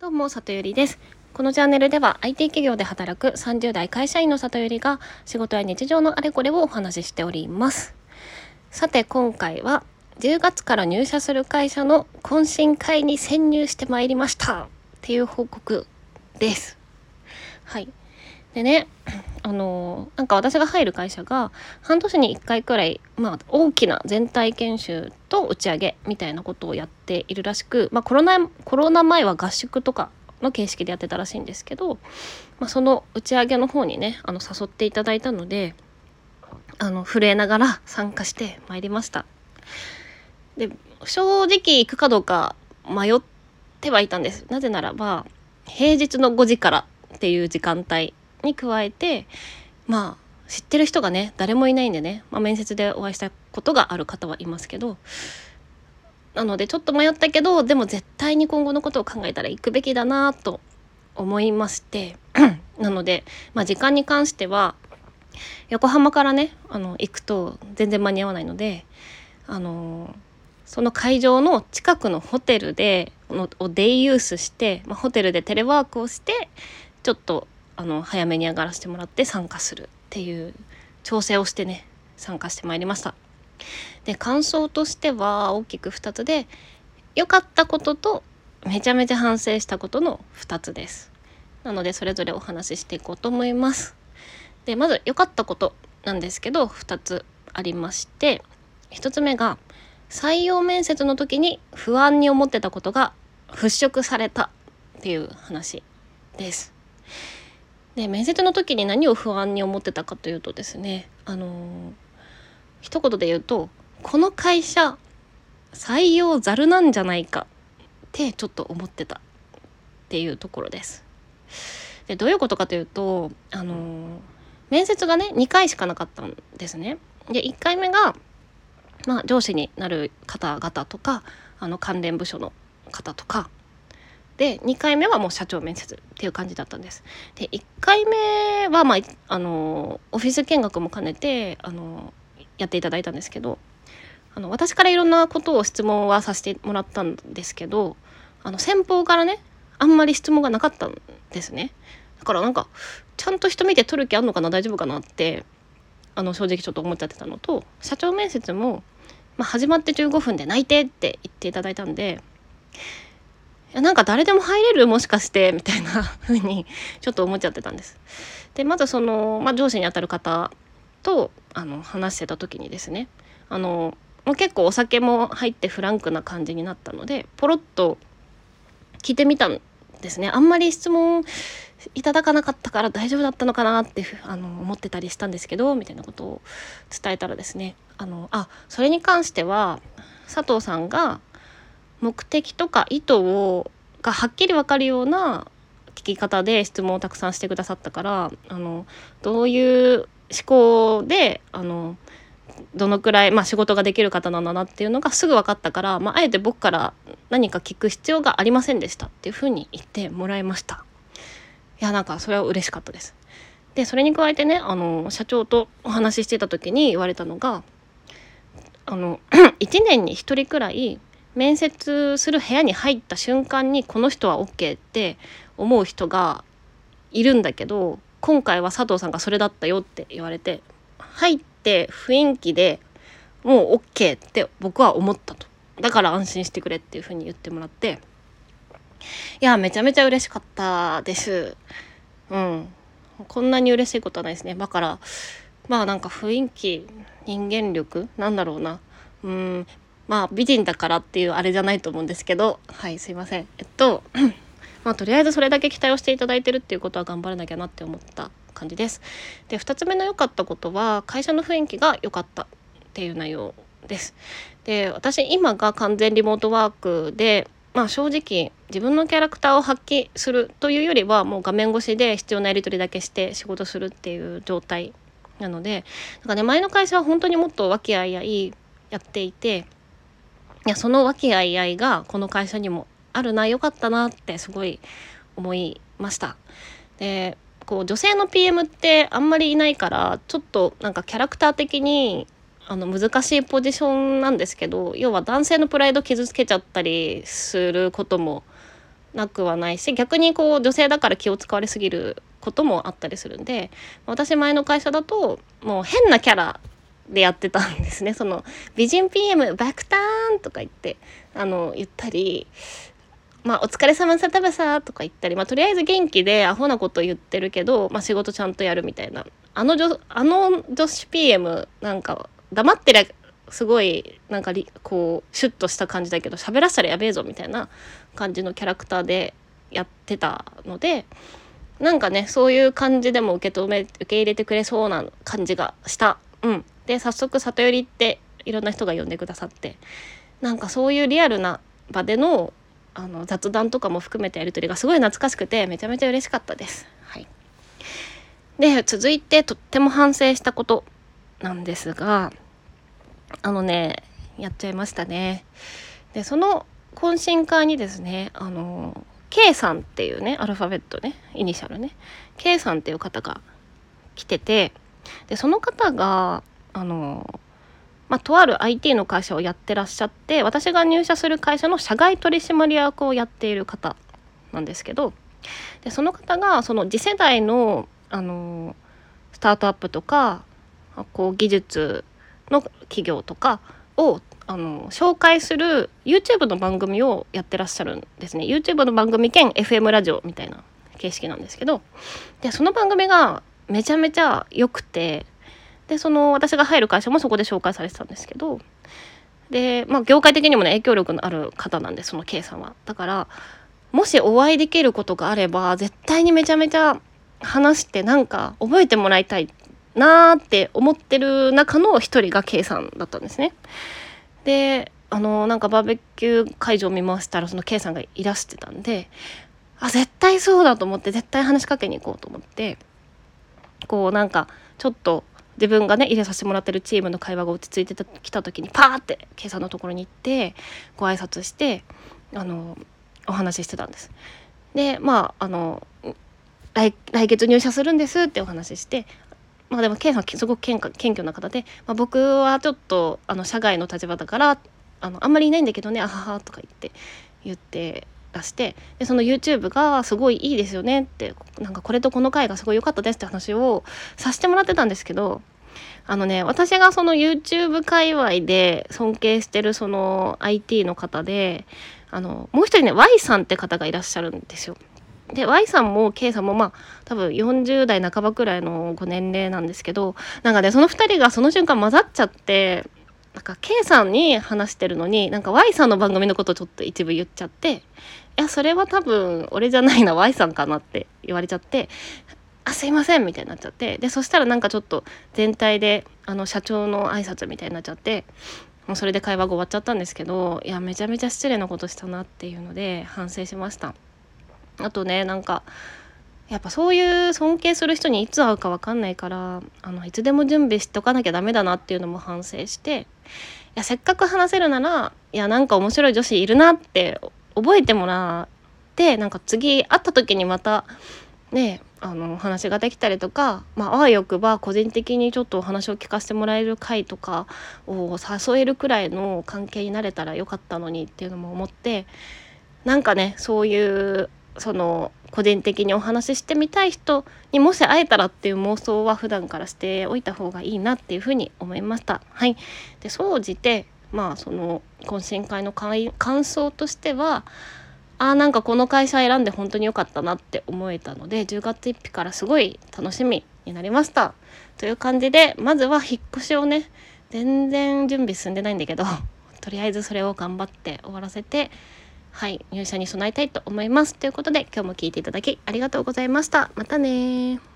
どうも、里ゆりです。このチャンネルでは IT 企業で働く30代会社員の里ゆりが仕事や日常のあれこれをお話ししております。さて、今回は10月から入社する会社の懇親会に潜入してまいりましたっていう報告です。はい。でね、あのなんか私が入る会社が半年に1回くらい、まあ、大きな全体研修と打ち上げみたいなことをやっているらしく、まあ、コロナコロナ前は合宿とかの形式でやってたらしいんですけど、まあ、その打ち上げの方にねあの誘っていただいたのであの震えながら参加してまいりました。で正直行くかどうか迷ってはいたんです。なぜならば平日の5時からっていう時間帯に加えてまあ知ってる人がね誰もいないんでね、まあ、面接でお会いしたことがある方はいますけどなのでちょっと迷ったけどでも絶対に今後のことを考えたら行くべきだなと思いまして なので、まあ、時間に関しては横浜からねあの行くと全然間に合わないのであのその会場の近くのホテルでのをデイユースして、まあ、ホテルでテレワークをしてちょっとあの早めに上がらせてもらって参加するっていう調整をしてね参加してまいりました。で感想としては大きく2つで良かったこととめちゃめちゃ反省したことの2つです。なのでそれぞれお話ししていこうと思います。でまず良かったことなんですけど2つありまして1つ目が採用面接の時に不安に思ってたことが払拭されたっていう話です。で面接の時に何を不安に思ってたかというとですねあのー一言で言うとこの会社採用ざるなんじゃないかってちょっと思ってたっていうところです。でどういうことかというとあのー面接がね2回しかなかったんですね。で1回目が、まあ、上司になる方々とかあの関連部署の方とかで2回目はもう社長面接っていう感じだったんです。で1回目は、まあ、あのオフィス見学も兼ねてあのやっていただいたんですけどあの私からいろんなことを質問はさせてもらったんですけどあの先方からねあんまり質問がなかったんですね。だからなんかちゃんと人見て取る気あんのかな大丈夫かなってあの正直ちょっと思っちゃってたのと社長面接も、まあ、始まって15分で内定って言っていただいたんでやなんか誰でも入れる？もしかして？みたいな風にちょっと思っちゃってたんです。でまずその、まあ、上司にあたる方とあの話してた時にですねあのもう結構お酒も入ってフランクな感じになったのでポロッと聞いてみたんですね。あんまり質問いただかなかったから大丈夫だったのかなってあの思ってたりしたんですけどみたいなことを伝えたらですねあのあそれに関しては佐藤さんが目的とか意図をがはっきり分かるような聞き方で質問をたくさんしてくださったからあのどういう思考であのどのくらい、まあ、仕事ができる方なんだなっていうのがすぐ分かったから、まあ、あえて僕から何か聞く必要がありませんでしたっていうふうに言ってもらいました。いやなんかそれは嬉しかったです。でそれに加えてねあの社長とお話ししてた時に言われたのがあの 1年に1人くらい面接する部屋に入った瞬間にこの人は OK って思う人がいるんだけど今回は佐藤さんがそれだったよって言われて入って雰囲気でもう OK って僕は思ったと。だから安心してくれっていう風に言ってもらっていやめちゃめちゃ嬉しかったです。うん。こんなに嬉しいことはないですね。だからまあなんか雰囲気人間力なんだろうな。うん。まあ美人だからっていうあれじゃないと思うんですけどはいすいませんえっと まあとりあえずそれだけ期待をしていただいてるっていうことは頑張らなきゃなって思った感じです。で2つ目の良かったことは会社の雰囲気が良かったっていう内容です。で私今が完全リモートワークでまあ正直自分のキャラクターを発揮するというよりはもう画面越しで必要なやり取りだけして仕事するっていう状態なのでなんかね前の会社は本当にもっと和気あいあいやっていていやその和気あいあいがこの会社にもあるな良かったなってすごい思いました。でこう女性の PM ってあんまりいないからちょっとなんかキャラクター的にあの難しいポジションなんですけど要は男性のプライド傷つけちゃったりすることもなくはないし逆にこう女性だから気を使われすぎることもあったりするんで私前の会社だともう変なキャラでやってたんですね。その美人 PM バクターンとか言ってあの言ったりまあ、お疲れ様さたばさとか言ったり、まあ、とりあえず元気でアホなこと言ってるけど、まあ、仕事ちゃんとやるみたいな。あの女あの女子 PM なんか黙ってりゃすごいなんかこうシュッとした感じだけど喋らせたらやべえぞみたいな感じのキャラクターでやってたのでなんかねそういう感じでも受け止め受け入れてくれそうな感じがした。うん、で早速里寄りっていろんな人が呼んでくださってなんかそういうリアルな場でのあの雑談とかも含めてやり取りがすごい懐かしくてめちゃめちゃ嬉しかったです。はい、で続いてとっても反省したことなんですがあのねやっちゃいましたね。でその懇親会にですねあの K さんっていうねアルファベットねイニシャルね K さんっていう方が来ててでその方があのまあ、とある IT の会社をやってらっしゃって私が入社する会社の社外取締役をやっている方なんですけどでその方がその次世代のあのスタートアップとかこう技術の企業とかをあの紹介する YouTube の番組をやってらっしゃるんですね。YouTube の番組兼 FM ラジオみたいな形式なんですけどでその番組がめちゃめちゃ良くてでその私が入る会社もそこで紹介されてたんですけどで、まあ、業界的にもね影響力のある方なんでその K さんは。だからもしお会いできることがあれば絶対にめちゃめちゃ話してなんか覚えてもらいたいなーって思ってる中の一人が K さんだったんですね。であのなんかバーベキュー会場見ましたらその K さんがいらしてたんであ絶対そうだと思って絶対話しかけに行こうと思ってこうなんかちょっと自分がね入れさせてもらってるチームの会話が落ち着いてきた時にパーって K さんのところに行ってご挨拶してあのお話ししてたんです。でまああの来来月入社するんですってお話ししてまあでも K さんすごく謙虚な方で、まあ、僕はちょっとあの社外の立場だからあのあんまりいないんだけどねあははとか言って言ってらしてでその YouTube がすごいいいですよねってなんかこれとこの回がすごい良かったですって話をさせてもらってたんですけどあのね私がその YouTube 界隈で尊敬してるその IT の方であのもう一人ね Y さんって方がいらっしゃるんですよ。で Y さんも K さんもまあ多分40代半ばくらいのご年齢なんですけどなんかねその2人がその瞬間混ざっちゃってなんか K さんに話してるのになんか Y さんの番組のことちょっと一部言っちゃっていやそれは多分俺じゃないな Y さんかなって言われちゃってあすいませんみたいになっちゃってでそしたらなんかちょっと全体であの社長の挨拶みたいになっちゃってもうそれで会話が終わっちゃったんですけどいやめちゃめちゃ失礼なことしたなっていうので反省しました。あとねなんかやっぱそういう尊敬する人にいつ会うか分かんないからあのいつでも準備しとかなきゃダメだなっていうのも反省していやせっかく話せるならいやなんか面白い女子いるなって覚えてもらってなんか次会った時にまたねあの話ができたりとか、まあ、あわよくば個人的にちょっとお話を聞かせてもらえる回とかを誘えるくらいの関係になれたらよかったのにっていうのも思ってなんかねそういうその個人的にお話ししてみたい人にもし会えたらっていう妄想は普段からしておいた方がいいなっていうふうに思いました。はい、で総じてまあその懇親会の感想としてはあーなんかこの会社選んで本当に良かったなって思えたので10月1日からすごい楽しみになりましたという感じでまずは引っ越しをね全然準備進んでないんだけどとりあえずそれを頑張って終わらせてはい入社に備えたいと思います。ということで今日も聴いていただきありがとうございました。またね